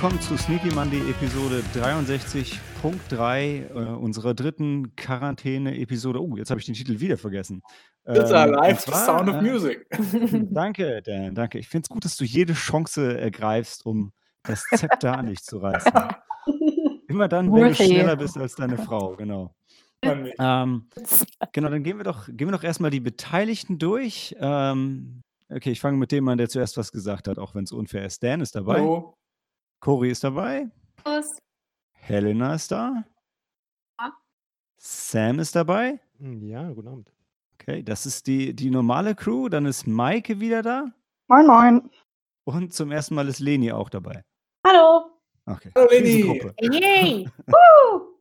Willkommen zu Sneaky Monday Episode 63.3 äh, unserer dritten Quarantäne-Episode. Oh, jetzt habe ich den Titel wieder vergessen. It's Ähm, the zwar, sound of äh, music. danke, Dan, danke. Ich finde es gut, dass du jede Chance ergreifst, um das Zepter an dich zu reißen. Immer dann, wenn du schneller bist als deine Frau, genau. Ähm, genau, dann gehen wir doch, gehen wir doch erstmal die Beteiligten durch. Ähm, okay, ich fange mit dem an, der zuerst was gesagt hat, auch wenn es unfair ist. Dan ist dabei, Hallo. Cory ist dabei, Servus. Helena ist da, Ja. Sam ist dabei. Hm, Ja, guten Abend. Okay, das ist die, die normale Crew. Dann ist Maike wieder da. Moin, moin. Und zum ersten Mal ist Leni auch dabei. Hallo. Okay. Hallo, Leni. Gruppe. Yay. Woo.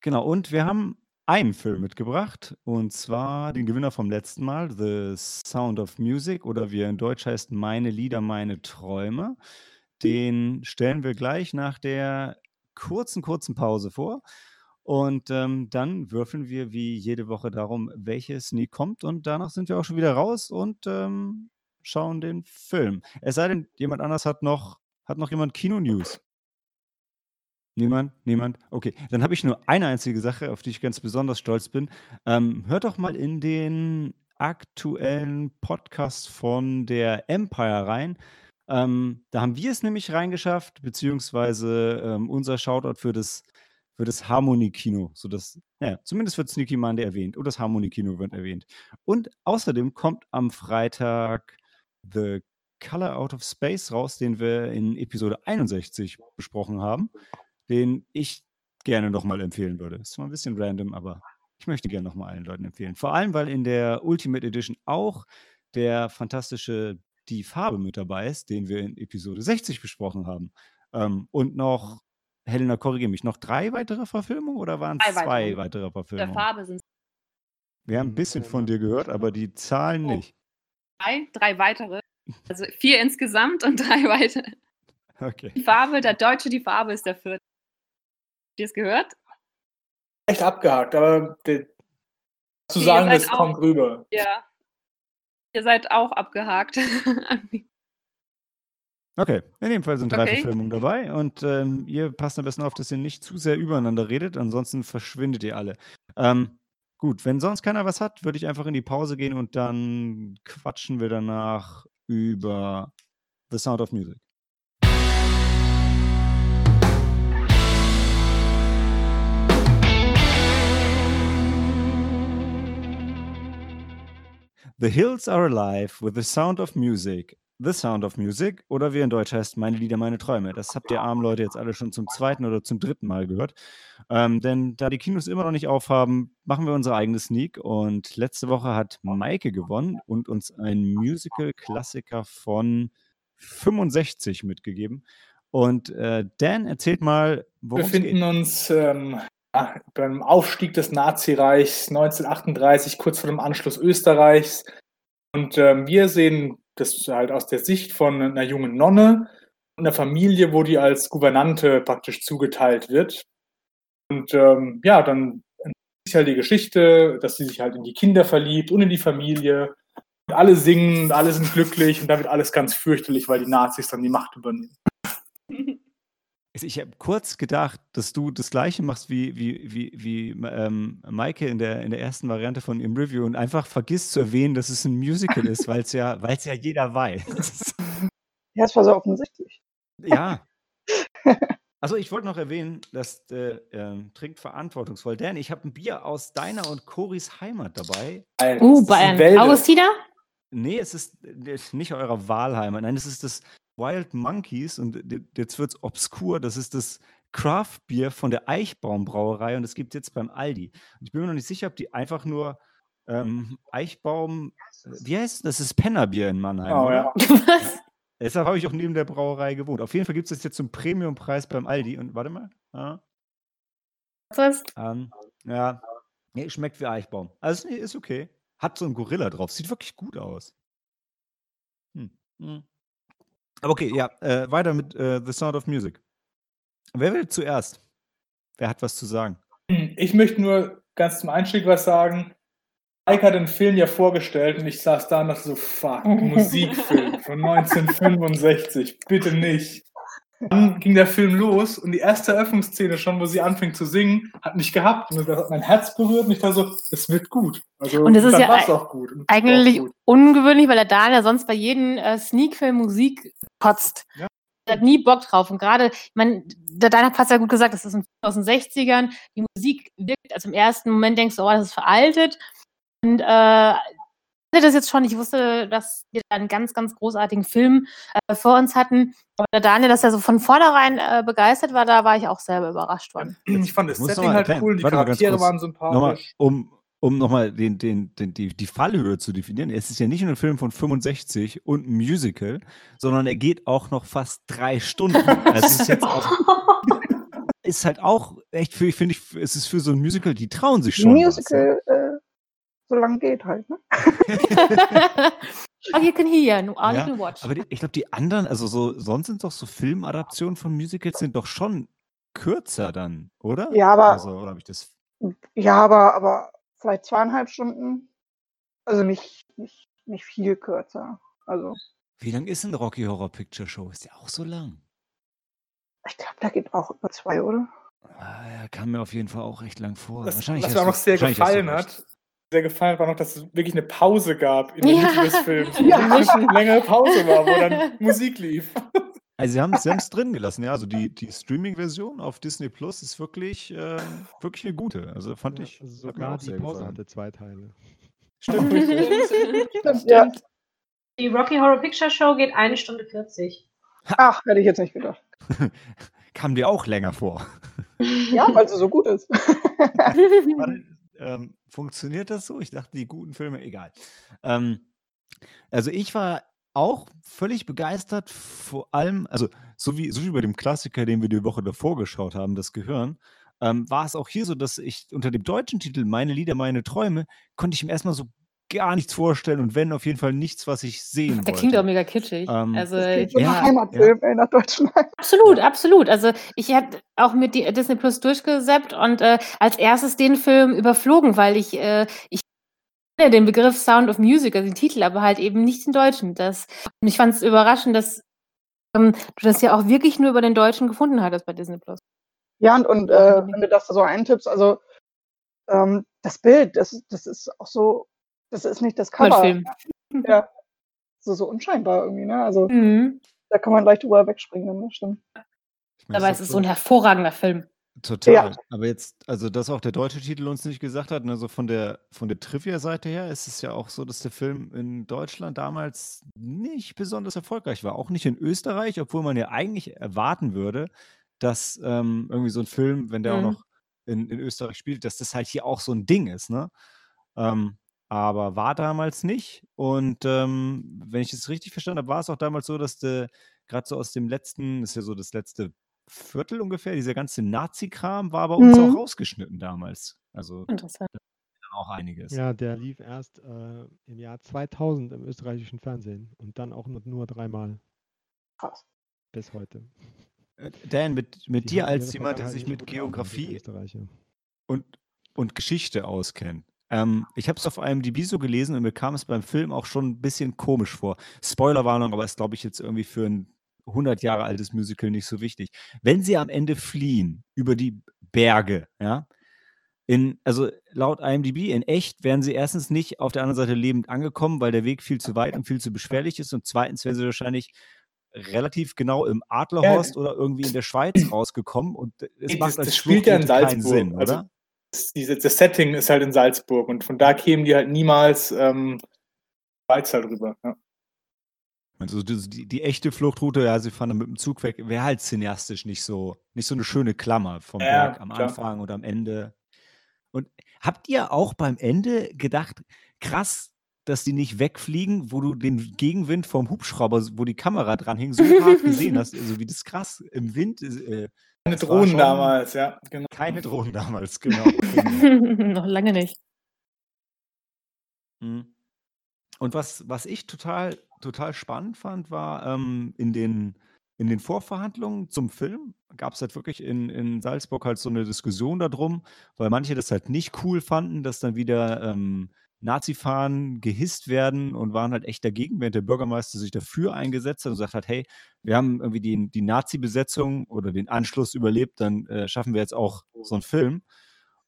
Genau, und wir haben einen Film mitgebracht. Und zwar den Gewinner vom letzten Mal, The Sound of Music, oder wie er in Deutsch heißt, Meine Lieder, meine Träume. Den stellen wir gleich nach der kurzen, kurzen Pause vor. Und ähm, dann würfeln wir wie jede Woche darum, welches Sneak kommt. Und danach sind wir auch schon wieder raus und ähm, schauen den Film. Es sei denn, jemand anders hat noch, hat noch jemand Kino-News. Niemand? Niemand? Okay, dann habe ich nur eine einzige Sache, auf die ich ganz besonders stolz bin. Ähm, hört doch mal in den aktuellen Podcast von der Empire rein. Ähm, da haben wir es nämlich reingeschafft, beziehungsweise ähm, unser Shoutout für das, für das Harmonie-Kino. Ja, zumindest wird Sneaky Monday erwähnt und das Harmonie-Kino wird erwähnt. Und außerdem kommt am Freitag The Color Out of Space raus, den wir in Episode 61 besprochen haben den ich gerne nochmal empfehlen würde. Ist zwar ein bisschen random, aber ich möchte gerne nochmal allen Leuten empfehlen. Vor allem, weil in der Ultimate Edition auch der fantastische Die Farbe mit dabei ist, den wir in Episode 60 besprochen haben. Ähm, und noch, Helena, korrigiere mich, noch drei weitere Verfilmungen oder waren es zwei weitere. weitere Der Verfilmungen? Farbe sind Wir haben ein bisschen von dir gehört, aber die Zahlen Oh. nicht. drei, drei weitere. Also vier insgesamt und drei weitere. Okay. Die Farbe, der Deutsche, die Farbe ist der vierte. Habt ihr es gehört? Echt abgehakt, aber der, zu sagen, das kommt rüber. Ja. Ihr seid auch abgehakt. Okay, in dem Fall sind drei Okay. Verfilmungen dabei und ähm, ihr passt am besten auf, dass ihr nicht zu sehr übereinander redet, ansonsten verschwindet ihr alle. Ähm, gut, wenn sonst keiner was hat, würde ich einfach in die Pause gehen und dann quatschen wir danach über The Sound of Music. The Hills Are Alive with the Sound of Music. The Sound of Music oder wie in Deutsch heißt, Meine Lieder, meine Träume. Das habt ihr armen Leute jetzt alle schon zum zweiten oder zum dritten Mal gehört. Ähm, denn da die Kinos immer noch nicht aufhaben, machen wir unsere eigene Sneak. Und letzte Woche hat Maike gewonnen und uns ein Musical-Klassiker von 65 mitgegeben. Und äh, Dan, erzählt mal, Wir worum es befinden uns ähm, beim Aufstieg des Nazireichs 1938, kurz vor dem Anschluss Österreichs. Und ähm, wir sehen das halt aus der Sicht von einer jungen Nonne und einer Familie, wo die als Gouvernante praktisch zugeteilt wird. Und ähm, ja, dann ist halt die Geschichte, dass sie sich halt in die Kinder verliebt und in die Familie. Und alle singen, alle sind glücklich und dann wird alles ganz fürchterlich, weil die Nazis dann die Macht übernehmen. Ich habe kurz gedacht, dass du das gleiche machst wie, wie, wie, wie ähm, Maike in der, in der ersten Variante von ihrem Review und einfach vergisst zu erwähnen, dass es ein Musical ist, weil es ja, weil's ja jeder weiß. Ja, es war so offensichtlich. ja. Also ich wollte noch erwähnen, dass äh, ähm, trinkt verantwortungsvoll. Dan, ich habe ein Bier aus deiner und Coris Heimat dabei. Alter, Uh, Wälder. Augustiner? Nee, es ist äh, nicht eurer Wahlheimat. Nein, es ist das Wild Monkeys und jetzt wird es obskur. Das ist das Craft-Bier von der Eichbaum Brauerei und das gibt es jetzt beim Aldi. Und ich bin mir noch nicht sicher, ob die einfach nur ähm, Eichbaum, äh, wie heißt das? Das ist Pennerbier in Mannheim. Oh, ja. Was? Deshalb habe ich auch neben der Brauerei gewohnt. Auf jeden Fall gibt es das jetzt zum Premiumpreis beim Aldi. Und warte mal. Ja, Was? ähm, ja. Nee, schmeckt wie Eichbaum. Also nee, ist okay. Hat so einen Gorilla drauf. Sieht wirklich gut aus. Hm. Hm. Aber okay, ja. Äh, weiter mit äh, The Sound of Music. Wer will zuerst? Wer hat was zu sagen? Ich möchte nur ganz zum Einstieg was sagen. Ike hat den Film ja vorgestellt und ich saß da und dachte so, fuck, Musikfilm von 1965, bitte nicht. Dann ging der Film los und die erste Eröffnungsszene schon, wo sie anfängt zu singen, hat mich gehabt und das hat mein Herz berührt und ich dachte so, das wird gut. Also Und das ist ja Eigentlich gut. ungewöhnlich, weil der Daniel sonst bei jedem äh, Sneak-Film Musik kotzt. Ja. Er hat nie Bock drauf. Und gerade, ich meine, der Daniel hat es ja gut gesagt, das ist aus den 60ern. Die Musik wirkt, also im ersten Moment denkst du, oh, das ist veraltet. Und äh, ich hatte das jetzt schon, ich wusste, dass wir da einen ganz, ganz großartigen Film äh, vor uns hatten. Aber der Daniel, dass er so von vornherein äh, begeistert war, da war ich auch selber überrascht worden. Ich fand das Setting halt erklären. cool, die Warte Charaktere waren Nochmal, sympathisch. um, um nochmal den, den, den, die, die Fallhöhe zu definieren. Es ist ja nicht nur ein Film von 65 und ein Musical, sondern er geht auch noch fast drei Stunden. Also es ist jetzt auch, ist halt auch echt für, ich finde, ich, es ist für so ein Musical, die trauen sich schon. was, Musical, äh, lange geht halt, ne? oh, you can hear, no, all Ja, you can watch. Aber die, ich glaube, die anderen, also so, sonst sind doch so Filmadaptionen von Musicals sind doch schon kürzer dann, oder? Ja, aber- Also, oder habe ich das? Ja, aber, aber vielleicht zweieinhalb Stunden. Also nicht, nicht, nicht viel kürzer. Also Wie lang ist denn Rocky Horror Picture Show? Ist ja auch so lang. ich glaube, da geht auch über zwei, oder? Ah, ja, kam mir auf jeden Fall auch recht lang vor. Was, Wahrscheinlich was mir auch noch sehr gefallen hat, sehr gefallen hat, war noch, dass es wirklich eine Pause gab in der Ja. Mitte des Films. Ja. Eine wirklich längere Pause war, wo dann Musik lief. Also sie haben es selbst drin gelassen, ja. Also die, die Streaming-Version auf Disney Plus ist wirklich, ähm, wirklich eine gute. Also fand Ja, ich. also sogar die Pause gefallen. hatte zwei Teile. Stimmt. Stimmt, ja. Die Rocky Horror Picture Show geht eine Stunde 40. Ach, hätte ich jetzt nicht gedacht. Kam dir auch länger vor. Ja, weil sie so gut ist. Warte, ähm, funktioniert das so? Ich dachte, die guten Filme, egal. Ähm, also ich war auch völlig begeistert, vor allem, also so wie, so wie bei dem Klassiker, den wir die Woche davor geschaut haben, das Gehirn, ähm, war es auch hier so, dass ich unter dem deutschen Titel Meine Lieder, meine Träume, konnte ich mir erstmal so gar nichts vorstellen und wenn auf jeden Fall nichts, was ich sehen Der wollte. klingt auch mega kitschig. Ähm, also, Das klingt so ja, nach Heimatfilm, ey, nach Deutschland. Absolut, absolut. Also ich habe auch mit die Disney Plus durchgesäppt und äh, als erstes den Film überflogen, weil ich äh, ich kenne den Begriff Sound of Music, also den Titel, aber halt eben nicht den Deutschen. Das und ich fand es überraschend, dass ähm, du das ja auch wirklich nur über den Deutschen gefunden hattest bei Disney Plus. Ja, und, und äh, wenn du das da so eintippst, also ähm, das Bild, das, das ist auch so, das ist nicht das Cover. Film. Ja. So, so unscheinbar irgendwie, ne? Also Mhm. da kann man leicht drüber wegspringen, ne? Stimmt. ich das es ist doch so ein hervorragender Film. Total. Ja. Aber jetzt, also dass auch der deutsche Titel uns nicht gesagt hat, ne, so von der von der Trivia-Seite her ist es ja auch so, dass der Film in Deutschland damals nicht besonders erfolgreich war. Auch nicht in Österreich, obwohl man ja eigentlich erwarten würde, dass ähm, irgendwie so ein Film, wenn der auch Mhm. noch in, in Österreich spielt, dass das halt hier auch so ein Ding ist, ne? Ähm, aber war damals nicht. Und ähm, wenn ich es richtig verstanden habe, war es auch damals so, dass der gerade so aus dem letzten, ist ja so das letzte Viertel ungefähr, dieser ganze Nazi-Kram war bei uns auch Mhm. rausgeschnitten damals. Also Interessant. auch einiges. Ja, der lief erst äh, im Jahr 2000 im österreichischen Fernsehen und dann auch nur, nur dreimal Krass. bis heute. Äh, Dan, mit, mit Die dir als jemand, der Vergangenheit sich mit Geografie und, und Geschichte auskennt. Ähm, ich habe es auf einem DB so gelesen und mir kam es beim Film auch schon ein bisschen komisch vor. Spoilerwarnung, aber ist, glaube ich, jetzt irgendwie für ein 100 Jahre altes Musical nicht so wichtig. Wenn sie am Ende fliehen über die Berge, ja, in, also laut IMDb, in echt wären sie erstens nicht auf der anderen Seite lebend angekommen, weil der Weg viel zu weit und viel zu beschwerlich ist. Und zweitens wären sie wahrscheinlich relativ genau im Adlerhorst oder irgendwie in der Schweiz rausgekommen. Und es Nee, macht das- als das spielt ja in Salzburg, Sinn, also oder? Das, diese, das Setting ist halt in Salzburg und von da kämen die halt niemals ähm, Schweiz halt rüber. Ja. Also die, die, echte Fluchtroute, ja, sie fahren dann mit dem Zug weg, wäre halt cineastisch nicht so, nicht so eine schöne Klammer vom Ja, Berg am klar. Anfang und am Ende. Und habt ihr auch beim Ende gedacht, krass, dass die nicht wegfliegen, wo du den Gegenwind vom Hubschrauber, wo die Kamera dran hing, so hart gesehen hast? Also wie das krass im Wind. Äh, Keine Drohnen schon damals, ja. Genau. Keine Drohnen damals, genau. genau. Noch lange nicht. Mhm. Und was, was ich total, total spannend fand, war ähm, in, den, in den Vorverhandlungen zum Film gab es halt wirklich in, in Salzburg halt so eine Diskussion darum, weil manche das halt nicht cool fanden, dass dann wieder ähm, Nazi-Fahnen gehisst werden und waren halt echt dagegen, während der Bürgermeister sich dafür eingesetzt hat und gesagt hat, hey, wir haben irgendwie die, die Nazi-Besetzung oder den Anschluss überlebt, dann äh, schaffen wir jetzt auch so einen Film.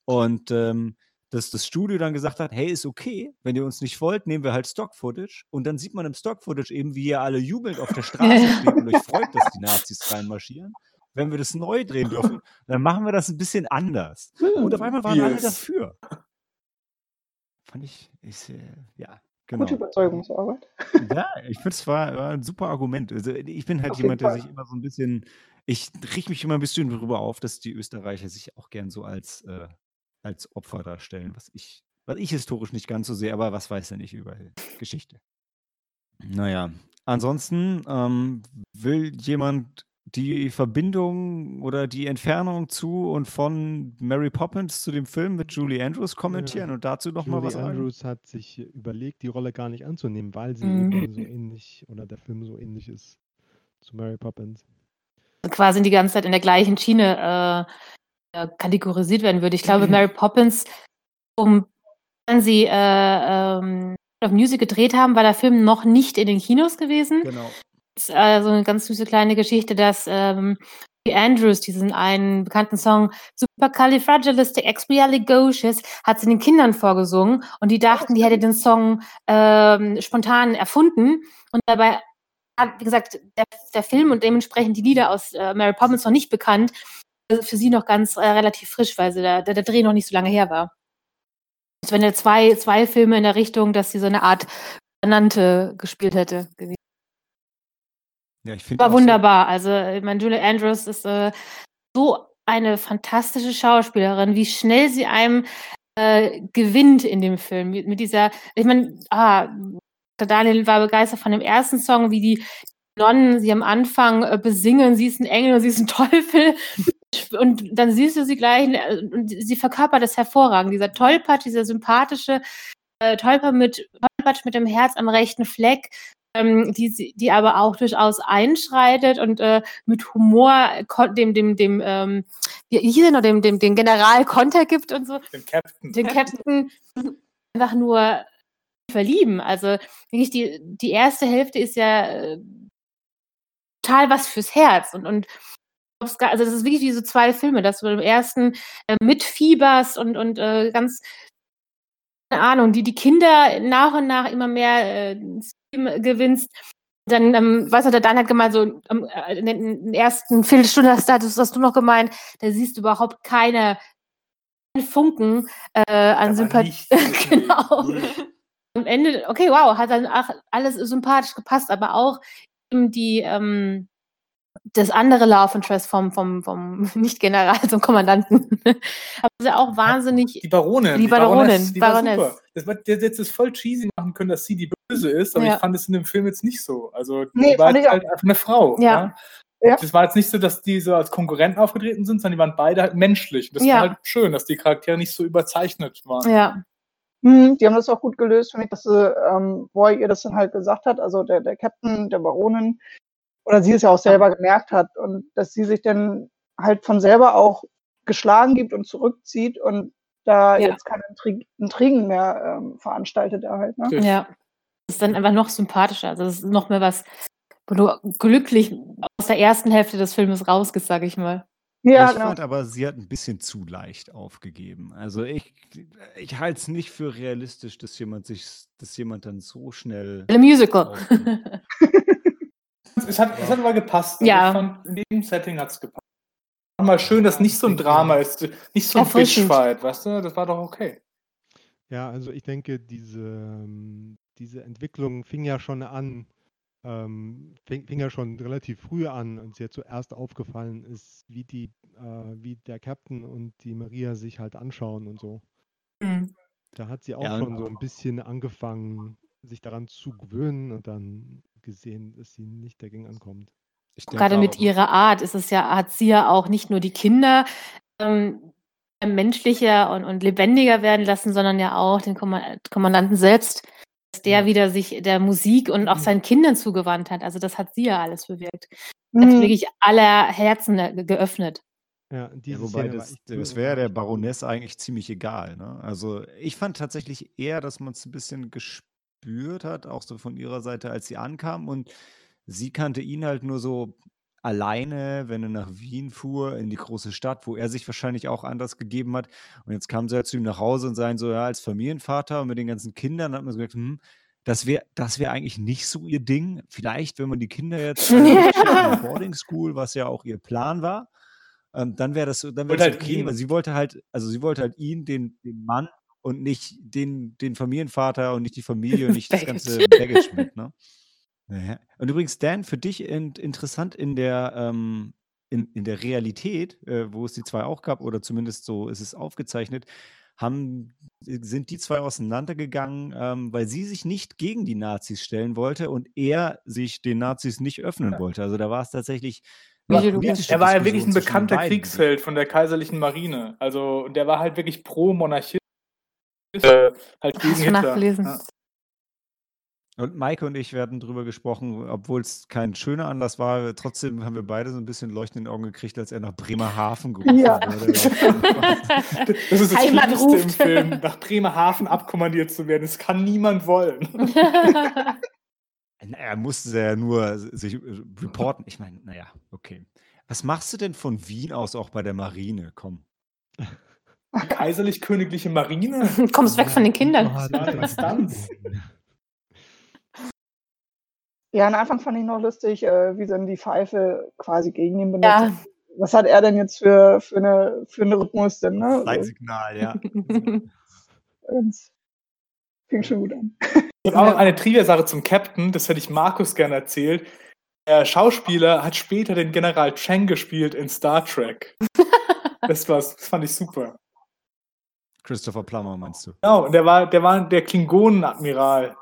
Und ähm, dass das Studio dann gesagt hat, hey, ist okay, wenn ihr uns nicht wollt, nehmen wir halt Stock-Footage. Und dann sieht man im Stock-Footage eben, wie ihr alle jubelnd auf der Straße steht und euch freut, dass die Nazis reinmarschieren. Wenn wir das neu drehen dürfen, dann machen wir das ein bisschen anders. Und auf einmal waren alle Yes. dafür. Fand ich, ich äh, ja, genau. Gute Überzeugungsarbeit. Ja, ich finde es war, war ein super Argument. Also ich bin halt Auf jeden jemand, der Fall. sich immer so ein bisschen, ich riech mich immer ein bisschen darüber auf, dass die Österreicher sich auch gern so als, äh, als Opfer darstellen, was ich, was ich historisch nicht ganz so sehe, aber was weiß er nicht über Geschichte. Naja, ansonsten ähm, will jemand die Verbindung oder die Entfernung zu und von Mary Poppins zu dem Film mit Julie Andrews kommentieren und dazu noch mal Julie was sagen? Andrews hat sich überlegt, die Rolle gar nicht anzunehmen, weil sie Mhm. so ähnlich oder der Film so ähnlich ist zu Mary Poppins. quasi die ganze Zeit in der gleichen Schiene äh, äh, kategorisiert werden würde. Ich glaube, Mary Poppins, um wenn sie äh, ähm, of Music gedreht haben, war der Film noch nicht in den Kinos gewesen. Genau. Äh, so eine ganz süße kleine Geschichte, dass ähm, die Andrews diesen einen bekannten Song Supercalifragilisticexpialidocious hat sie den Kindern vorgesungen und die dachten, die hätte den Song ähm, spontan erfunden und dabei hat, wie gesagt, der, der Film und dementsprechend die Lieder aus äh, Mary Poppins noch nicht bekannt. Also für sie noch ganz äh, relativ frisch, weil sie da, der, der Dreh noch nicht so lange her war. Es wären ja zwei, zwei Filme in der Richtung, dass sie so eine Art Nannte gespielt hätte. gewesen. Ja, ich finde War auch so- wunderbar. Also, ich meine, Julie Andrews ist äh, so eine fantastische Schauspielerin, wie schnell sie einem äh, gewinnt in dem Film. Mit, mit dieser, ich meine, ah, der Daniel war begeistert von dem ersten Song, wie die Nonnen sie am Anfang äh, besingen, sie ist ein Engel und sie ist ein Teufel. Und dann siehst du sie gleich äh, und sie verkörpert das hervorragend. Dieser Tollpatsch, dieser sympathische äh, Tollpatsch mit, Tollpatsch mit dem Herz am rechten Fleck, ähm, die, die aber auch durchaus einschreitet und äh, mit Humor kon- dem, dem, dem, ähm, wie hieß er noch, dem, dem, dem General Konter gibt und so, Den Captain. den Captain einfach nur verlieben. Also wirklich die, die erste Hälfte ist ja äh, total was fürs Herz und, und also das ist wirklich wie so zwei Filme, dass du im ersten äh, mitfieberst und, und äh, ganz Ahnung, die die Kinder nach und nach immer mehr äh, gewinnst. Dann, ähm, weißt du, der Dan hat gemeint, so ähm, äh, in den ersten Viertelstunde hast, du- hast, hast du noch gemeint, da siehst du überhaupt keine Funken äh, an Sympathie. genau. Am Ende, okay, wow, hat dann alles sympathisch gepasst, aber auch eben die, ähm, das andere Love Interest vom, vom, vom Nicht-General zum Kommandanten. Aber sie auch wahnsinnig. Die Baronin. Die Baronin, die war Baroness. super. Das war, der hätte es voll cheesy machen können, dass sie die Böse ist, aber Ja. ich fand es in dem Film jetzt nicht so. Also, Nee, die war ich auch. halt einfach eine Frau. Ja. Ja. Das war jetzt nicht so, dass die so als Konkurrenten aufgetreten sind, sondern die waren beide halt menschlich. Und das Ja. war halt schön, dass die Charaktere nicht so überzeichnet waren. Ja, Hm, die haben das auch gut gelöst, finde ich, dass sie, ähm, Roy ihr das dann halt gesagt hat, also der, der Captain der Baronin, oder sie es ja auch selber gemerkt hat und dass sie sich dann halt von selber auch geschlagen gibt und zurückzieht und da Ja. jetzt keine Intrig Intrigen mehr ähm, veranstaltet er halt. Ne? Ja. Das ist dann einfach noch sympathischer. Also, das ist noch mehr was, wo du glücklich aus der ersten Hälfte des Filmes rausgehst, sag ich mal. Ja, ich genau. fand aber, sie hat ein bisschen zu leicht aufgegeben. Also ich, ich halte es nicht für realistisch, dass jemand sich, dass jemand dann so schnell. Ein Musical. Es hat, es hat aber gepasst. Also Ja. Fand, in dem Setting hat es gepasst. War mal schön, dass nicht so ein Drama ist, nicht so ein. Bitchfight, weißt du? Das war doch okay. Ja, also ich denke, diese, ähm, diese Entwicklung fing ja schon an, ähm, fing, fing ja schon relativ früh an, als ihr zuerst aufgefallen ist, wie die, äh, wie der Captain und die Maria sich halt anschauen und so. Hm. Da hat sie auch Ja, schon so ein bisschen angefangen, sich daran zu gewöhnen und dann gesehen, dass sie nicht dagegen ankommt. Gerade mit auch- ihrer Art ist es ja, hat sie ja auch nicht nur die Kinder ähm, menschlicher und, und lebendiger werden lassen, sondern ja auch den Komma- Kommandanten selbst, dass der Ja. wieder sich der Musik und auch Mhm. seinen Kindern zugewandt hat. Also das hat sie ja alles bewirkt. Hat Hm, wirklich aller Herzen ge- geöffnet. Ja, Ja, wobei das, das wäre der. Baroness eigentlich ziemlich egal. Ne? Also ich fand tatsächlich eher, dass man es ein bisschen gespürt hat, auch so von ihrer Seite, als sie ankam. Und sie kannte ihn halt nur so alleine, wenn er nach Wien fuhr, in die große Stadt, wo er sich wahrscheinlich auch anders gegeben hat. Und jetzt kam sie halt zu ihm nach Hause und sagen so, ja, als Familienvater und mit den ganzen Kindern hat man so gesagt, hm, das wäre das wär eigentlich nicht so ihr Ding. Vielleicht, wenn man die Kinder jetzt in eine Boarding School, was ja auch ihr Plan war, ähm, dann wäre das, so- dann wär Wollte das halt okay, ihn. weil sie wollte halt, also sie wollte halt ihn, den, den Mann und nicht den, den Familienvater und nicht die Familie und nicht das ganze Baggage mit, ne? Ja. Und übrigens, Dan, für dich in, interessant in der, ähm, in, in der Realität, äh, wo es die zwei auch gab, oder zumindest so ist es aufgezeichnet, haben, sind die zwei auseinandergegangen, ähm, weil sie sich nicht gegen die Nazis stellen wollte und er sich den Nazis nicht öffnen wollte. Also da war es tatsächlich politische Er war ja wirklich ein bekannter beiden. Kriegsheld von der kaiserlichen Marine. Also, und der war halt wirklich pro Monarchist. Äh, halt gegen Hitler. nachgelesen? Ja. Und Maike und ich werden drüber gesprochen, obwohl es kein schöner Anlass war. Trotzdem haben wir beide so ein bisschen Leuchten in den Augen gekriegt, als er nach Bremerhaven gerufen Ja. wurde. Das ist das Schlimmste im. Film, nach Bremerhaven abkommandiert zu werden. Das kann niemand wollen. Er musste ja nur sich reporten. Ich meine, naja, okay. Was machst du denn von Wien aus auch bei der Marine? Komm. Kaiserlich-königliche Marine? Kommst weg von den Kindern. Instanz. Ja, am Anfang fand ich noch lustig, äh, wie sie dann die Pfeife quasi gegen ihn benutzt. Ja. Was hat er denn jetzt für, für, eine, für einen Rhythmus denn? Ne? So, Zeitsignal, ja. ganz, fing schon gut an. Ich habe auch noch eine Trivia-Sache zum Captain, das hätte ich Markus gerne erzählt. Der Schauspieler hat später den General Chang gespielt in Star Trek. Das, war's, das fand ich super. Christopher Plummer meinst du? Genau, der war, der war der Klingonenadmiral.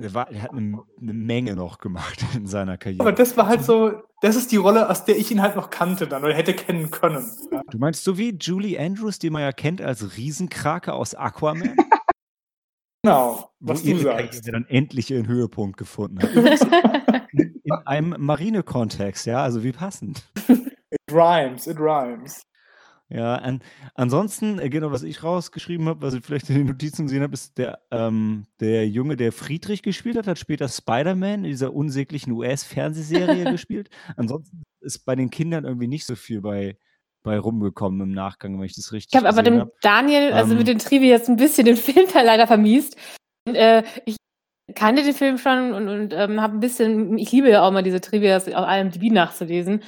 Der, war, der hat eine, eine Menge noch gemacht in seiner Karriere. Aber das war halt so, das ist die Rolle, aus der ich ihn halt noch kannte dann oder hätte kennen können. Ja. Du meinst so wie Julie Andrews, die man ja kennt als Riesenkrake aus Aquaman? Genau, wo was du ihre sagst. Karriere dann endlich ihren Höhepunkt gefunden hat. In einem Marine-Kontext, ja, also wie passend. It rhymes, it rhymes. Ja, an, ansonsten, äh, genau, was ich rausgeschrieben habe, was ich vielleicht in den Notizen gesehen habe, ist der, ähm, der Junge, der Friedrich gespielt hat, hat später Spider-Man in dieser unsäglichen US-Fernsehserie gespielt. Ansonsten ist bei den Kindern irgendwie nicht so viel bei, bei rumgekommen im Nachgang, wenn ich das richtig Ich habe aber dem habe. Daniel, also Ähm, mit den Trivia jetzt ein bisschen den Film leider vermiest. Und, äh, ich kannte den Film schon und, und ähm, habe ein bisschen, ich liebe ja auch mal diese Trivias auf IMDb nachzulesen.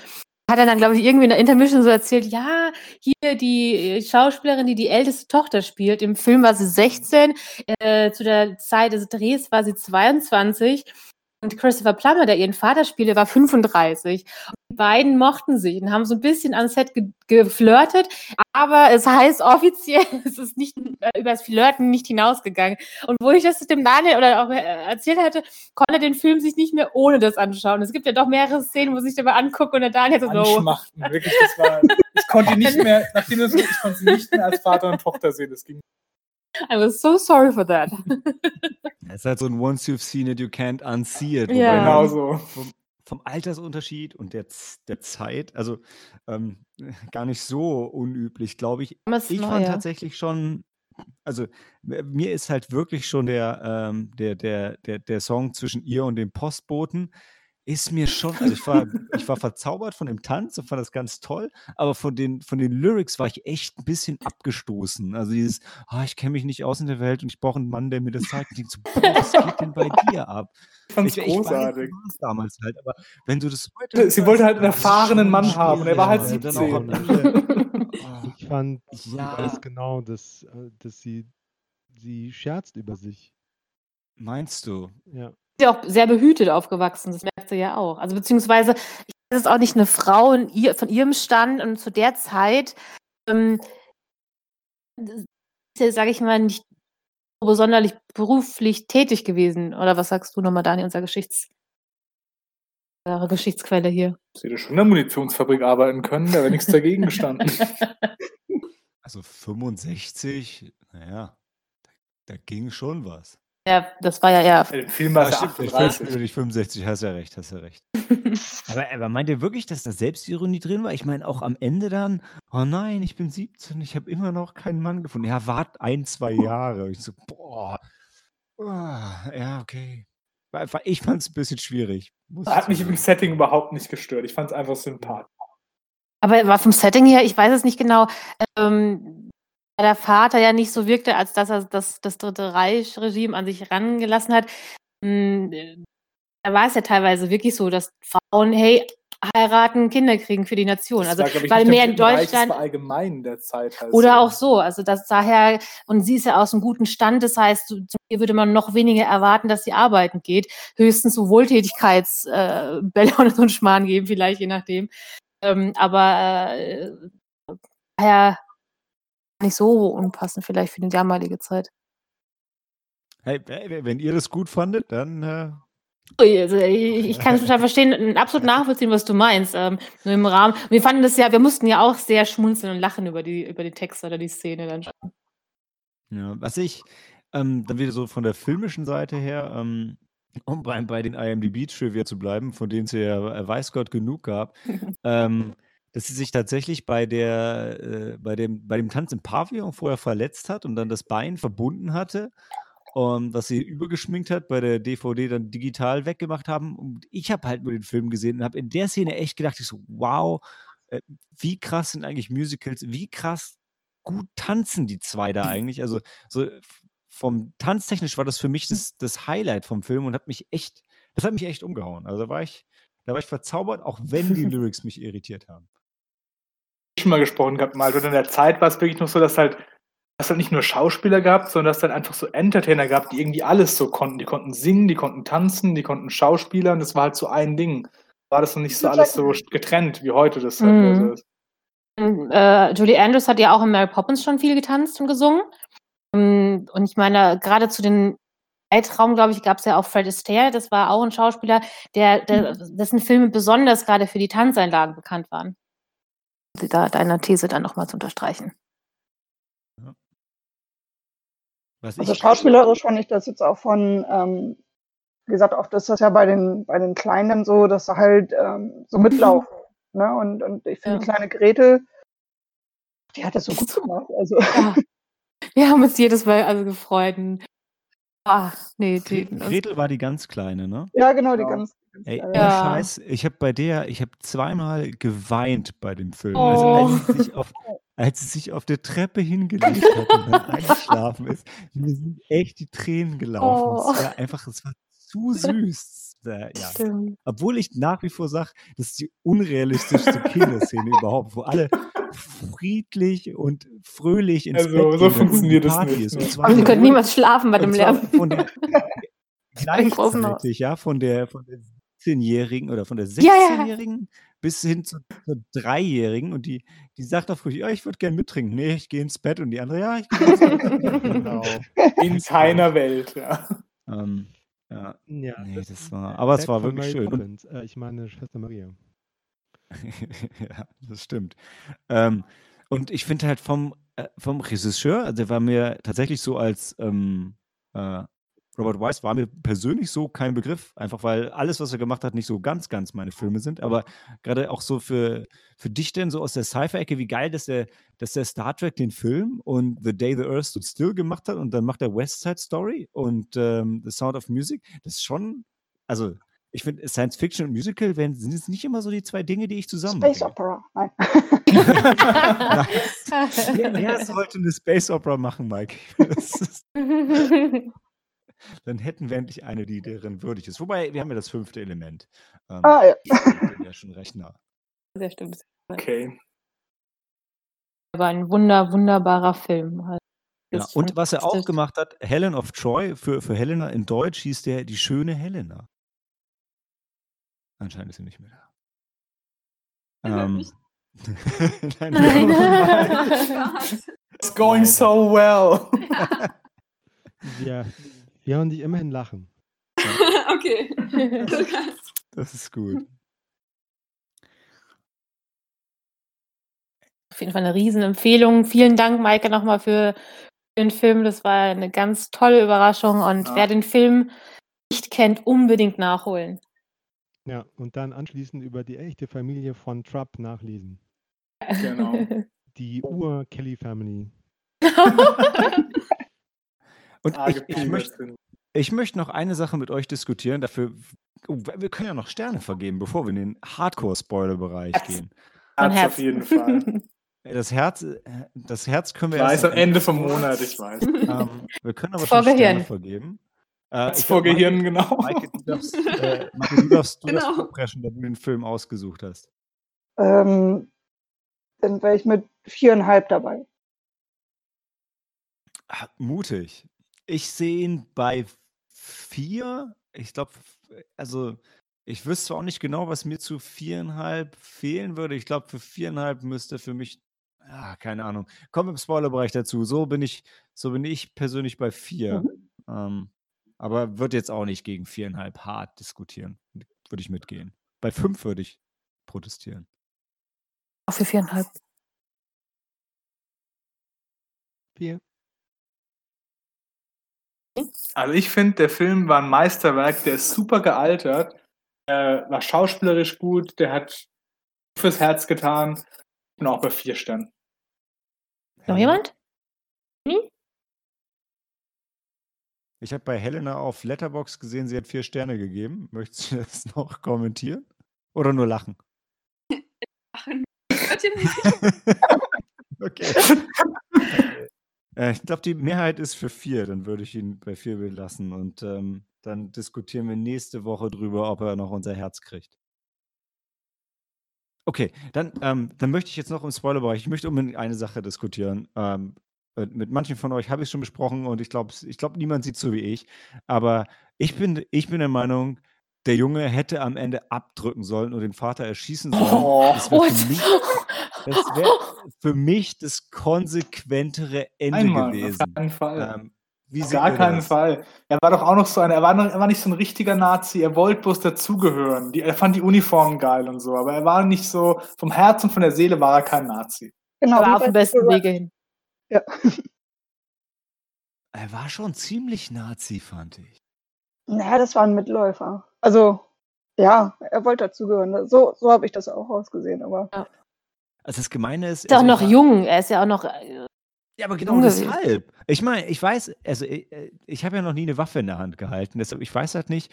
Hat er dann, glaube ich, irgendwie in der Intermission so erzählt, ja, hier die Schauspielerin, die die älteste Tochter spielt, im Film war sie 16, äh, zu der Zeit des Drehs war sie 22 und Christopher Plummer, der ihren Vater spielte, war 35. Und die beiden mochten sich und haben so ein bisschen ans Set ge geflirtet, aber es heißt offiziell, es ist nicht äh, über das Flirten nicht hinausgegangen. Und wo ich das dem Daniel oder auch äh, erzählt hatte, konnte er den Film sich nicht mehr ohne das anschauen. Es gibt ja doch mehrere Szenen, wo ich dabei angucke und der Daniel so, oh. Anschmachten, wirklich, das war, ich konnte nicht mehr, nachdem das, ich konnte sie nicht mehr als Vater und Tochter sehen, das ging. I was so sorry for that. Es ist halt so ein Once you've seen it, you can't unsee it. Ja. Genau so. Vom, vom Altersunterschied und der, der Zeit, also ähm, gar nicht so unüblich, glaube ich. Damals Ich fand ja. tatsächlich schon, also mir ist halt wirklich schon der, ähm, der, der, der, der Song zwischen ihr und dem Postboten, ist mir schon, also ich war, ich war verzaubert von dem Tanz und fand das ganz toll, aber von den, von den Lyrics war ich echt ein bisschen abgestoßen. Also dieses, ah, ich kenne mich nicht aus in der Welt und ich brauche einen Mann, der mir das zeigt. Und ich so, boah, was geht denn bei dir ab? Weiß, großartig. es damals halt, aber wenn du das heute Sie wollte halt einen erfahrenen Mann haben und er war halt schwierig, ja, dann auch am 17. Ende. Oh, Ich fand Ja. ganz genau, dass, äh, dass sie, sie scherzt über sich. meinst du? Ja. Ist ja auch sehr behütet aufgewachsen, das merkt sie ja auch. Also beziehungsweise, ich weiß es auch nicht eine Frau in ihr, von ihrem Stand und zu der Zeit, ähm, sage ich mal, nicht so sonderlich beruflich tätig gewesen. Oder was sagst du nochmal, Dani, unser Geschichts unsere Geschichtsquelle hier? Sie hätte schon in der Munitionsfabrik arbeiten können, da wäre nichts dagegen gestanden. Also 65, naja, da, da ging schon was. Ja, das war ja eher. Der Film war Ja, ja stimmt, der Film 38. spielt nicht 65, hast ja recht, hast ja recht. aber, aber meint ihr wirklich, dass da Selbstironie drin war? Ich meine, auch am Ende dann, oh nein, ich bin 17, ich habe immer noch keinen Mann gefunden. Ja, wart ein, zwei Jahre. Ich so, boah. Ah, ja, okay. Ich fand es ein bisschen schwierig. muss Hat mich im. Setting überhaupt nicht gestört. Ich fand es einfach sympathisch. Aber war vom Setting her, ich weiß es nicht genau, ähm, der Vater ja nicht so wirkte, als dass er das, das Dritte Reich-Regime an sich rangelassen hat. Hm, Da war es ja teilweise wirklich so, dass Frauen, hey, heiraten, Kinder kriegen für die Nation. Das Also, war, ich, weil mehr in Reich, Deutschland. war allgemein in der Zeit. Halt Oder auch so, also das daher, und sie ist ja aus einem guten Stand, das heißt, zu ihr würde man noch weniger erwarten, dass sie arbeiten geht. Höchstens so Wohltätigkeitsbälle äh, und so einen Schmarrn geben, vielleicht, je nachdem. Ähm, aber äh, daher nicht so unpassend vielleicht für die damalige Zeit. Hey, wenn ihr das gut fandet, dann äh, Also ich, ich kann es total verstehen, absolut nachvollziehen, was du meinst. Ähm, nur im Rahmen. Wir fanden das ja, wir mussten ja auch sehr schmunzeln und lachen über die, über die Texte oder die Szene dann schon. Ja, was ich ähm, dann wieder so von der filmischen Seite her, ähm, um bei, bei den IMDb-Trivia zu bleiben, von denen es ja äh, weiß Gott genug gab, ähm, dass sie sich tatsächlich bei der, äh, bei dem, bei dem Tanz im Pavillon vorher verletzt hat und dann das Bein verbunden hatte. Und was sie übergeschminkt hat, bei der DVD dann digital weggemacht haben. Und ich habe halt nur den Film gesehen und habe in der Szene echt gedacht, ich so, wow, äh, wie krass sind eigentlich Musicals, wie krass gut tanzen die zwei da eigentlich. Also so vom Tanztechnisch war das für mich das, das Highlight vom Film und hat mich echt, das hat mich echt umgehauen. Also da war ich, da war ich verzaubert, auch wenn die Lyrics mich irritiert haben. Schon mal gesprochen gehabt, mal. Und in der Zeit war es wirklich noch so, dass halt, dass halt nicht nur Schauspieler gab, sondern dass dann einfach so Entertainer gab, die irgendwie alles so konnten. Die konnten singen, die konnten tanzen, die konnten Schauspieler und das war halt so ein Ding. War das noch nicht so alles so getrennt, wie heute das halt Mhm. so ist. Ähm, Äh, Julie Andrews hat ja auch in Mary Poppins schon viel getanzt und gesungen. Ähm, Und ich meine, gerade zu den Zeitraum, glaube ich, gab es ja auch Fred Astaire, das war auch ein Schauspieler, der, der dessen Filme besonders gerade für die Tanzeinlagen bekannt waren. Da deine These dann nochmal zu unterstreichen. Was Also ich, schauspielerisch fand ich das jetzt auch von, ähm, wie gesagt, oft ist das ja bei den, bei den Kleinen so, dass sie halt ähm, so mitlaufen. Ne? Und, und ich finde, Ja. die kleine Gretel, die hat das so gut gemacht. Also, Ja. Wir haben uns jedes Mal also gefreut. Ah, nee, die, Gretel, Gretel war die ganz kleine, ne? ja, genau, die Ja. ganz. Ey, Ja. Scheiß, ich habe bei der, ich habe zweimal geweint bei dem Film. Oh. Also als sie, sich auf, als sie sich auf der Treppe hingelegt hat und dann eingeschlafen ist, mir sind echt die Tränen gelaufen. Oh. Es war einfach, es war zu süß. Äh, ja. Obwohl ich nach wie vor sage, das ist die unrealistischste Kinderszene überhaupt, wo alle friedlich und fröhlich ins Also, Bett so funktioniert das Party nicht, ist. Und zwar Aber sie nur- können niemals schlafen bei dem Lärm. Von der, gleichzeitig, ja, von der, von der 17-Jährigen oder von der Ja, ja. 16-Jährigen bis hin zur, zur Dreijährigen und die, die sagt auch früh, ja, ich würde gerne mittrinken. Nee, ich gehe ins Bett und die andere, ja, ich gehe ins Bett. genau. In keiner Welt, ja. Ähm, ja, Ja, Nee, das das war- aber es war wirklich Mary schön. Und- Poppins. Äh, ich meine Schwester Maria. ja, das stimmt. Ähm, und ich finde halt vom, äh, vom Regisseur, also der war mir tatsächlich so als ähm, äh, Robert Wise war mir persönlich so kein Begriff, einfach weil alles, was er gemacht hat, nicht so ganz, ganz meine Filme sind. Aber gerade auch so für, für dich denn so aus der Sci-Fi-Ecke, wie geil, dass der, dass der Star Trek den Film und The Day the Earth Stood Still gemacht hat und dann macht er West Side Story und ähm, The Sound of Music. Das ist schon, also ich finde, Science Fiction und Musical werden, sind jetzt nicht immer so die zwei Dinge, die ich zusammen. Space Opera. Nein. Wer, wer sollte eine Space Opera machen, Mike? Dann hätten wir endlich eine, die deren würdig ist. Wobei, wir haben ja das fünfte Element. Ähm, Ah, ja. ich bin ja schon recht nah. Sehr stimmt. Okay. Aber ein wunder, wunderbarer Film. Halt. Ja, und was er auch gemacht hat, Helen of Troy, für, für Helena in Deutsch hieß der die schöne Helena. Anscheinend ist sie nicht mehr da. Ähm, Nein, Nein. Gott. It's going so well. Wir, wir hören dich immerhin lachen. okay. das ist gut. Auf jeden Fall eine Riesenempfehlung. Vielen Dank, Maike, nochmal für den Film. Das war eine ganz tolle Überraschung und Ja. wer den Film nicht kennt, unbedingt nachholen. Ja, und dann anschließend über die echte Familie von Trapp nachlesen. Genau. Die Ur-Kelly Family. Und Arge ich, ich, möchte, ich möchte noch eine Sache mit euch diskutieren. Dafür, oh, wir können ja noch Sterne vergeben, bevor wir in den Hardcore-Spoiler-Bereich Herz. gehen. Mein Herz auf jeden Fall. Das Herz, äh, das Herz können wir Ich weiß, erst am Ende vom Monat, ich weiß. Ähm, wir können aber schon Sterne Gehirn. vergeben. Äh, Herz ich vor glaub, Gehirn, genau. Maike, du darfst, äh, Maike, du darfst, du Genau. vorpreschen, da du den Film ausgesucht hast. Ähm, dann wäre ich mit viereinhalb dabei. Ah, mutig. Ich sehe ihn bei vier. Ich glaube, also ich wüsste auch nicht genau, was mir zu viereinhalb fehlen würde. Ich glaube, für viereinhalb müsste für mich, ah, keine Ahnung. Kommen wir im Spoilerbereich dazu. So bin ich, so bin ich persönlich bei vier. Mhm. Ähm, aber wird jetzt auch nicht gegen viereinhalb hart diskutieren. Würde ich mitgehen. Bei fünf würde ich protestieren. Auch für viereinhalb. Vier. Also ich finde, der Film war ein Meisterwerk, der ist super gealtert, äh, war schauspielerisch gut, der hat fürs Herz getan und auch bei vier Sternen. Noch jemand? Ich habe bei Helena auf Letterbox gesehen, sie hat vier Sterne gegeben. Möchtest du das noch kommentieren? Oder nur lachen? Mich? okay. äh, ich glaube, die Mehrheit ist für vier. Dann würde ich ihn bei vier belassen. Und ähm, dann diskutieren wir nächste Woche drüber, ob er noch unser Herz kriegt. Okay, dann, ähm, dann möchte ich jetzt noch im Spoilerbereich, ich möchte unbedingt eine Sache diskutieren. Ähm, äh, mit manchen von euch habe ich schon besprochen und ich glaube, ich glaub, niemand sieht so wie ich. Aber ich bin, ich bin der Meinung, der Junge hätte am Ende abdrücken sollen und den Vater erschießen sollen. Oh, Das wäre für mich das wäre für mich das konsequentere Ende einmal, auf gewesen. keinen Fall. Ähm, wie Auf gar keinen das? Fall. Er war doch auch noch so ein, er war, noch, er war nicht so ein richtiger Nazi, er wollte bloß dazugehören. Die, er fand die Uniformen geil und so, aber er war nicht so, vom Herz und von der Seele war er kein Nazi. Genau, wie auf dem besten Wege hin. Ja. Er war schon ziemlich Nazi, fand ich. Naja, das war ein Mitläufer. Also, ja, er wollte dazugehören. So, so habe ich das auch ausgesehen, aber Also das Gemeine ist. Ist auch noch jung. Er ist ja auch noch. äh, Ja, aber genau deshalb. Ich meine, ich weiß, also ich, ich habe ja noch nie eine Waffe in der Hand gehalten, deshalb ich weiß halt nicht,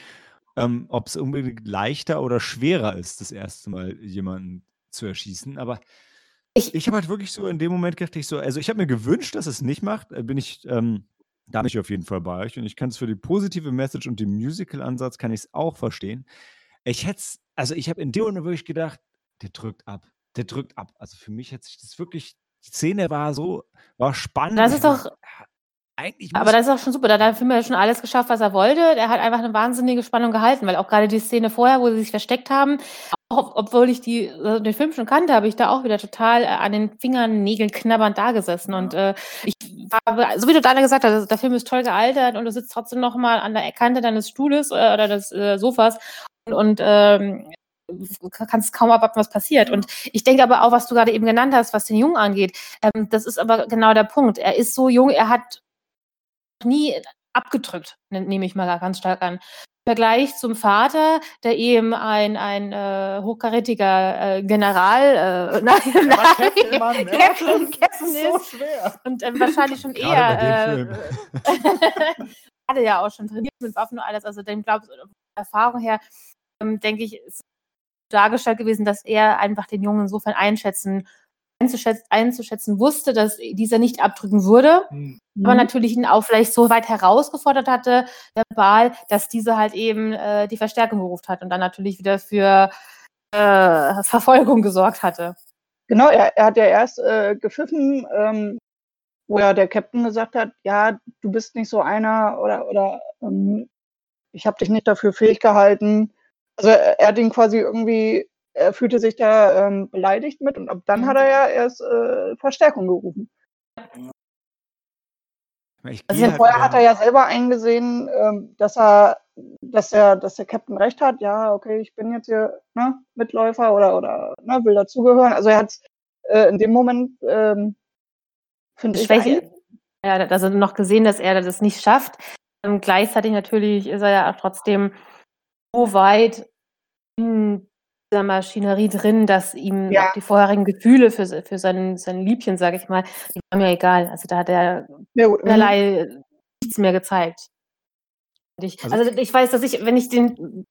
ähm, ob es unbedingt leichter oder schwerer ist, das erste Mal jemanden zu erschießen. Aber Ich- ich habe halt wirklich so in dem Moment gedacht, ich so, also ich habe mir gewünscht, dass es nicht macht. äh, Bin ich, ähm, da bin ich auf jeden Fall bei euch. Und ich kann es für die positive Message und den Musical-Ansatz kann ich es auch verstehen. Ich hätte es, also ich habe in dem Moment wirklich gedacht, der drückt ab. Der drückt ab. Also für mich hat sich das wirklich, die Szene war so, war spannend. Das ist doch- eigentlich Aber das ist auch schon super. Da hat der Film ja schon alles geschafft, was er wollte. Er hat einfach eine wahnsinnige Spannung gehalten, weil auch gerade die Szene vorher, wo sie sich versteckt haben, auch, obwohl ich die, äh, den Film schon kannte, habe ich da auch wieder total äh, an den Fingern, Nägeln knabbernd da gesessen. Und äh, ich habe, so wie du Dana gesagt hast, der Film ist toll gealtert und du sitzt trotzdem noch mal an der Kante deines Stuhles äh, oder des äh, Sofas und, und ähm, kannst kaum abwarten, was passiert. Und ich denke aber auch, was du gerade eben genannt hast, was den Jungen angeht, ähm, das ist aber genau der Punkt. Er ist so jung, er hat nie abgedrückt, ne- nehme ich mal ganz stark an. Im Vergleich zum Vater, der eben ein, ein äh, hochkarätiger äh, General, äh, nein, nein, Captain, Mann, Captain, schon- Captain das ist so ist schwer. und ähm, wahrscheinlich schon eher äh, hatte ja auch schon trainiert mit Waffen und alles, also dem glaube ich, von der Erfahrung her, ähm, denke ich, ist dargestellt gewesen, dass er einfach den Jungen insofern einschätzen, einzuschätzen, einzuschätzen wusste, dass dieser nicht abdrücken würde, Hm. aber natürlich ihn auch vielleicht so weit herausgefordert hatte, verbal, dass diese halt eben äh, die Verstärkung gerufen hat und dann natürlich wieder für äh, Verfolgung gesorgt hatte. Genau, er, er hat ja erst äh, gepfiffen, ähm, wo ja der Captain gesagt hat, ja, du bist nicht so einer oder oder ähm, ich habe dich nicht dafür fähig gehalten. Also er, er hat ihn quasi irgendwie, er fühlte sich da ähm, beleidigt mit und ab dann hat er ja erst äh, Verstärkung gerufen. ich Also ja, Vorher halt, hat er ja selber eingesehen, ähm, dass er, dass er, dass der Captain recht hat. Ja, okay, ich bin jetzt hier ne, Mitläufer oder oder ne, will dazugehören. Also er hat äh, in dem Moment, ähm, finde ich, Schwäche. ein, ja, also noch gesehen, dass er das nicht schafft. Ähm, gleichzeitig natürlich ist er ja auch trotzdem so weit in dieser Maschinerie drin, dass ihm Ja. auch die vorherigen Gefühle für, für sein, sein Liebchen, sage ich mal, die waren mir egal. Also da hat er Ja, gut. mhm. nichts mehr gezeigt. Und Ich, Also- also, ich weiß, dass ich, wenn ich den,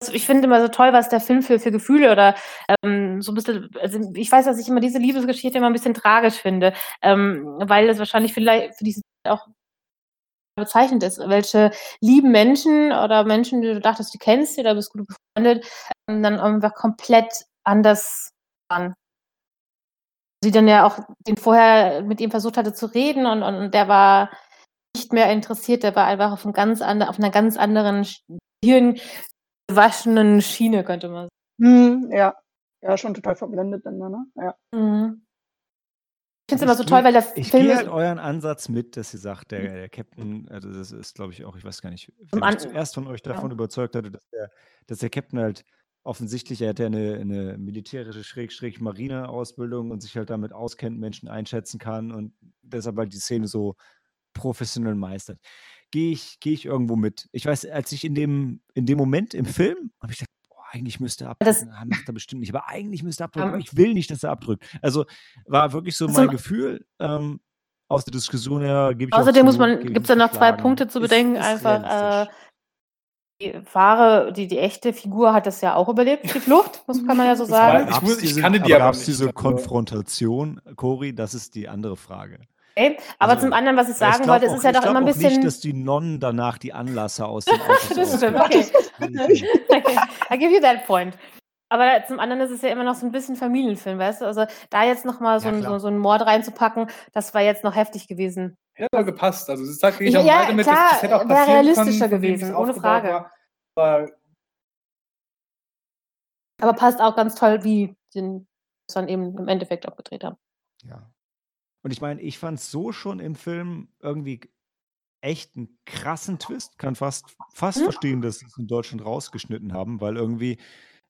also ich finde immer so toll, was der Film für, für Gefühle oder ähm, so ein bisschen, also ich weiß, dass ich immer diese Liebesgeschichte immer ein bisschen tragisch finde, ähm, weil es wahrscheinlich vielleicht für diese Zeit auch bezeichnend ist, welche lieben Menschen oder Menschen, die du dachtest, du kennst die oder bist gut befreundet, ähm, dann einfach komplett anders waren. Sie dann ja auch den vorher mit ihm versucht hatte zu reden und, und, und der war nicht mehr interessiert, der war einfach auf, einem ganz andre, auf einer ganz anderen hirngewaschenen Schiene, könnte man sagen. Hm, ja. Ja, schon total verblendet dann, ne? Ja. Mhm. Ich finde es immer so Ich toll, geh- weil der Ich Film gehe ist, halt euren Ansatz mit, dass ihr sagt, der, der Captain, also das ist, glaube ich, auch, ich weiß gar nicht, wer mich zuerst von euch davon ja. überzeugt hatte, dass der, dass der Captain halt offensichtlich, er hat ja eine, eine militärische Schräg, Marine-Ausbildung und sich halt damit auskennt, Menschen einschätzen kann und deshalb halt die Szene so professionell meistert. Gehe ich, gehe ich irgendwo mit. Ich weiß, als ich in dem, in dem Moment im Film, habe ich boah, eigentlich müsste er Das- abdrücken. Ah, macht er bestimmt nicht, aber eigentlich müsste er abdrücken. Aber ich will nicht, dass er abdrückt. Also war wirklich so Also- mein Gefühl. Ähm, aus der Diskussion her gebe ich Außerdem muss man, gibt es da nicht noch zwei. Punkte zu Ist- bedenken. ist Einfach, äh, die wahre, die, die echte Figur hat das ja auch überlebt, die Flucht, das kann man ja so Das sagen. Ich muss- ich diese, kannte die aber aber gab's nicht, diese also- Konfrontation, Cory? Das ist die andere Frage. Okay. Aber Also, zum anderen, was ich sagen glaub wollte, es ist ja ich doch immer ein bisschen. nicht, dass die Nonnen danach die Anlasser aus dem Auto das stimmt, okay. okay. I give you that point. Aber zum anderen ist es ja immer noch so ein bisschen Familienfilm, weißt du? Also da jetzt nochmal so, Ja, ein- so, so einen Mord reinzupacken, das war jetzt noch heftig gewesen. Hätte aber gepasst. Also, es sagt Ich- ich auch ja, beide mit, klar, das, das hätte auch wäre passieren realistischer können, es gewesen, ohne Frage. War. Aber Aber passt auch ganz toll, wie sie das dann eben im Endeffekt auch gedreht haben. Ja. Und ich meine, ich fand es so schon im Film irgendwie echt einen krassen Twist. Kann fast, fast verstehen, dass sie es in Deutschland rausgeschnitten haben, weil irgendwie,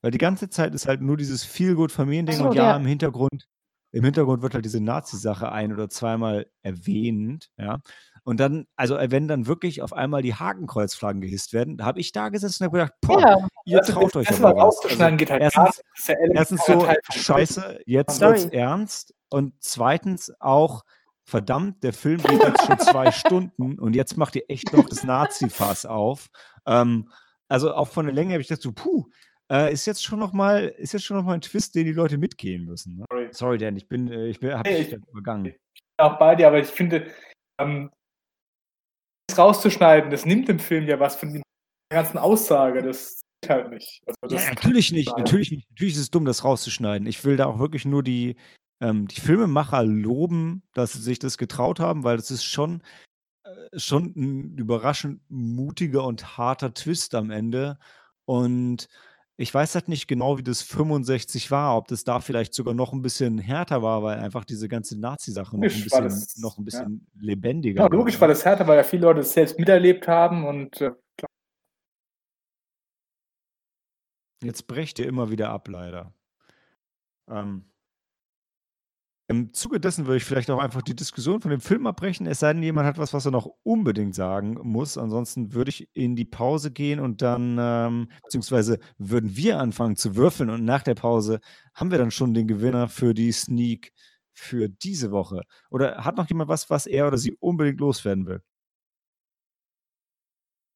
weil die ganze Zeit ist halt nur dieses Feel-Good-Familiending so, und ja, ja. im Hintergrund, im Hintergrund wird halt diese Nazi-Sache ein- oder zweimal erwähnt, ja. Und dann, also wenn dann wirklich auf einmal die Hakenkreuzflaggen gehisst werden, habe ich da gesessen und habe gedacht, boah, Ja, ihr traut euch das aber mal was. rauszuschneiden geht halt erstens, ja erstens so, scheiße, jetzt Sorry. wird's ernst. Und zweitens auch, verdammt, der Film geht jetzt schon zwei Stunden und jetzt macht ihr echt noch das Nazi-Fass auf. Ähm, also auch von der Länge habe ich gedacht, so, puh, äh, ist jetzt schon noch mal, ist jetzt schon noch mal ein Twist, den die Leute mitgehen müssen. Ne? Sorry. Sorry, Dan, ich bin, äh, ich bin, habe dich ich- übergangen. auch bei dir, aber ich finde, ähm, das rauszuschneiden, das nimmt dem Film ja was von der ganzen Aussage. Das halt nicht. Also Ja, natürlich nicht, sein. natürlich nicht. Natürlich ist es dumm, das rauszuschneiden. Ich will da auch wirklich nur die, ähm, die Filmemacher loben, dass sie sich das getraut haben, weil das ist schon, äh, schon ein überraschend mutiger und harter Twist am Ende. Und ich weiß halt nicht genau, wie das 65 war, ob das da vielleicht sogar noch ein bisschen härter war, weil einfach diese ganze Nazi-Sache noch ein war bisschen, noch ein ja. bisschen lebendiger Ja, logisch war das härter, weil ja viele Leute es selbst miterlebt haben und äh, Jetzt brecht ihr immer wieder ab, leider. Ähm, Im Zuge dessen würde ich vielleicht auch einfach die Diskussion von dem Film abbrechen, es sei denn, jemand hat was, was er noch unbedingt sagen muss. Ansonsten würde ich in die Pause gehen und dann, ähm, beziehungsweise würden wir anfangen zu würfeln und nach der Pause haben wir dann schon den Gewinner für die Sneak für diese Woche. Oder hat noch jemand was, was er oder sie unbedingt loswerden will?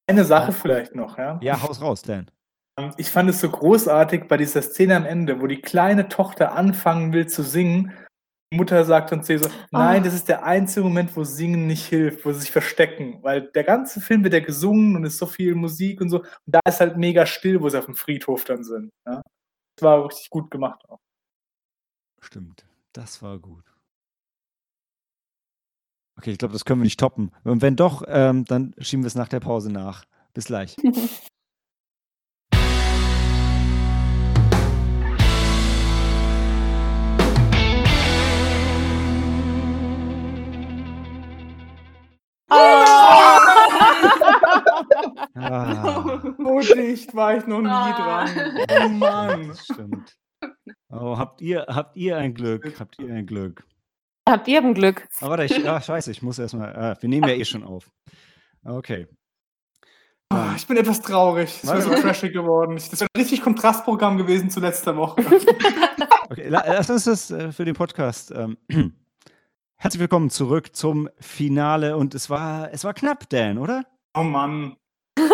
eine Sache vielleicht noch, ja. Ja, haus raus, Dan. Ähm, Ich fand es so großartig bei dieser Szene am Ende, wo die kleine Tochter anfangen will zu singen. Die Mutter sagt uns so, nein, Ah. das ist der einzige Moment, wo Singen nicht hilft, wo sie sich verstecken. Weil der ganze Film wird ja gesungen und es ist so viel Musik und so. Und da ist halt mega still, wo sie auf dem Friedhof dann sind. Ja. Das war richtig gut gemacht auch. Stimmt, das war gut. Okay, ich glaube, das können wir nicht toppen. Und wenn doch, ähm, dann schieben wir es nach der Pause nach. Bis gleich. Ah, So dicht war ich noch nie Ah. dran. Oh Mann. das stimmt. Oh, habt ihr, habt ihr ein Glück? Habt ihr ein Glück? Habt ihr ein Glück. Aber warte, ich, ah, scheiße, ich muss erstmal. Ah, wir nehmen ja eh schon auf. Okay. Ah, ich bin etwas traurig. Es Was? ist so trashig geworden. Das wäre ein richtig Kontrastprogramm gewesen zu letzter Woche. Okay, la- lass uns das äh, für den Podcast. Ähm, herzlich willkommen zurück zum Finale und es war, es war knapp, Dan, oder? Oh Mann.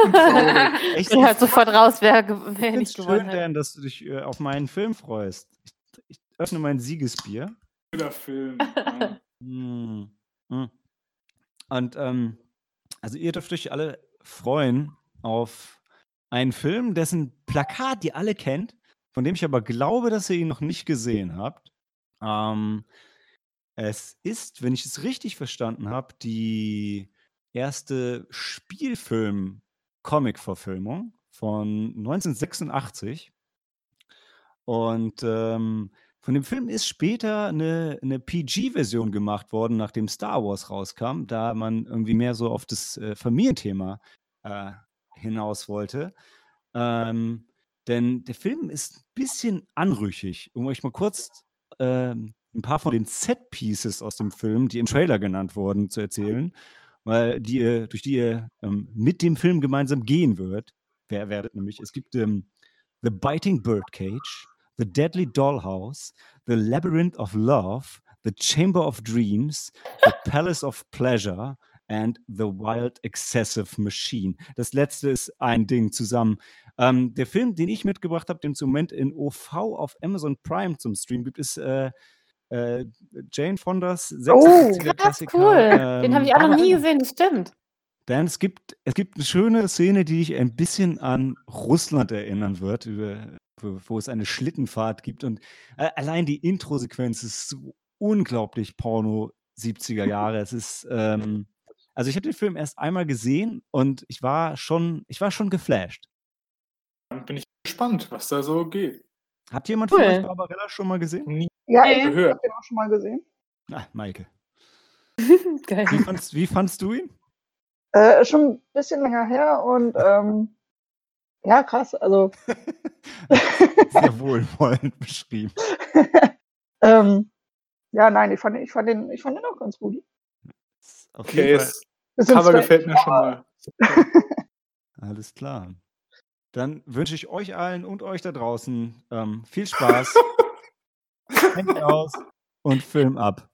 Ich? Ich hört sofort raus, wer, wer nicht gewonnen schön, hat. Dan, dass du dich äh, auf meinen Film freust. Ich, ich öffne mein Siegesbier. Guter Film. Mm, mm. Und ähm, also ihr dürft euch alle freuen auf einen Film, dessen Plakat ihr alle kennt, von dem ich aber glaube, dass ihr ihn noch nicht gesehen habt. Ähm, es ist, wenn ich es richtig verstanden habe, die erste Spielfilm-Comic-Verfilmung von 1986. Und ähm, von dem Film ist später eine, eine PG-Version gemacht worden, nachdem Star Wars rauskam, da man irgendwie mehr so auf das äh, Familienthema äh, hinaus wollte. Ähm, denn der Film ist ein bisschen anrüchig. Um euch mal kurz ähm, ein paar von den Set-Pieces aus dem Film, die im Trailer genannt wurden, zu erzählen, weil die ihr, durch die ihr ähm, mit dem Film gemeinsam gehen wird, wer werdet nämlich. Es gibt ähm, The Biting Birdcage, The Deadly Dollhouse, The Labyrinth of Love, The Chamber of Dreams, The Palace of Pleasure and The Wild Excessive Machine. Das letzte ist ein Ding zusammen. Ähm, der Film, den ich mitgebracht habe, den es im Moment in OV auf Amazon Prime zum Stream gibt, ist äh, äh, Jane Fondas 86er Krass, Klassiker. cool. Den habe ich auch noch nie gesehen, das stimmt. Dan, es gibt, es gibt eine schöne Szene, die dich ein bisschen an Russland erinnern wird, über, wo, wo es eine Schlittenfahrt gibt. Und äh, allein die Intro-Sequenz ist so unglaublich Porno 70er Jahre. Es ist, ähm, also ich habe den Film erst einmal gesehen und ich war schon, ich war schon geflasht. Dann bin ich gespannt, was da so geht. Hat jemand von euch Cool. Barbarella schon mal gesehen? Nie Ja, ich habe gehört. den auch schon mal gesehen. Ah, Maike. Geil. Wie fandst, wie fandst du ihn? Äh, schon ein bisschen länger her und ähm, ja, krass. Also Sehr wohlwollend beschrieben. ähm, ja, nein, ich fand, den- ich fand den, ich fand den auch ganz gut. Okay, das Cover gefällt mir schon mal. Alles klar. Dann wünsche ich euch allen und euch da draußen ähm, viel Spaß. Handy aus und Film ab.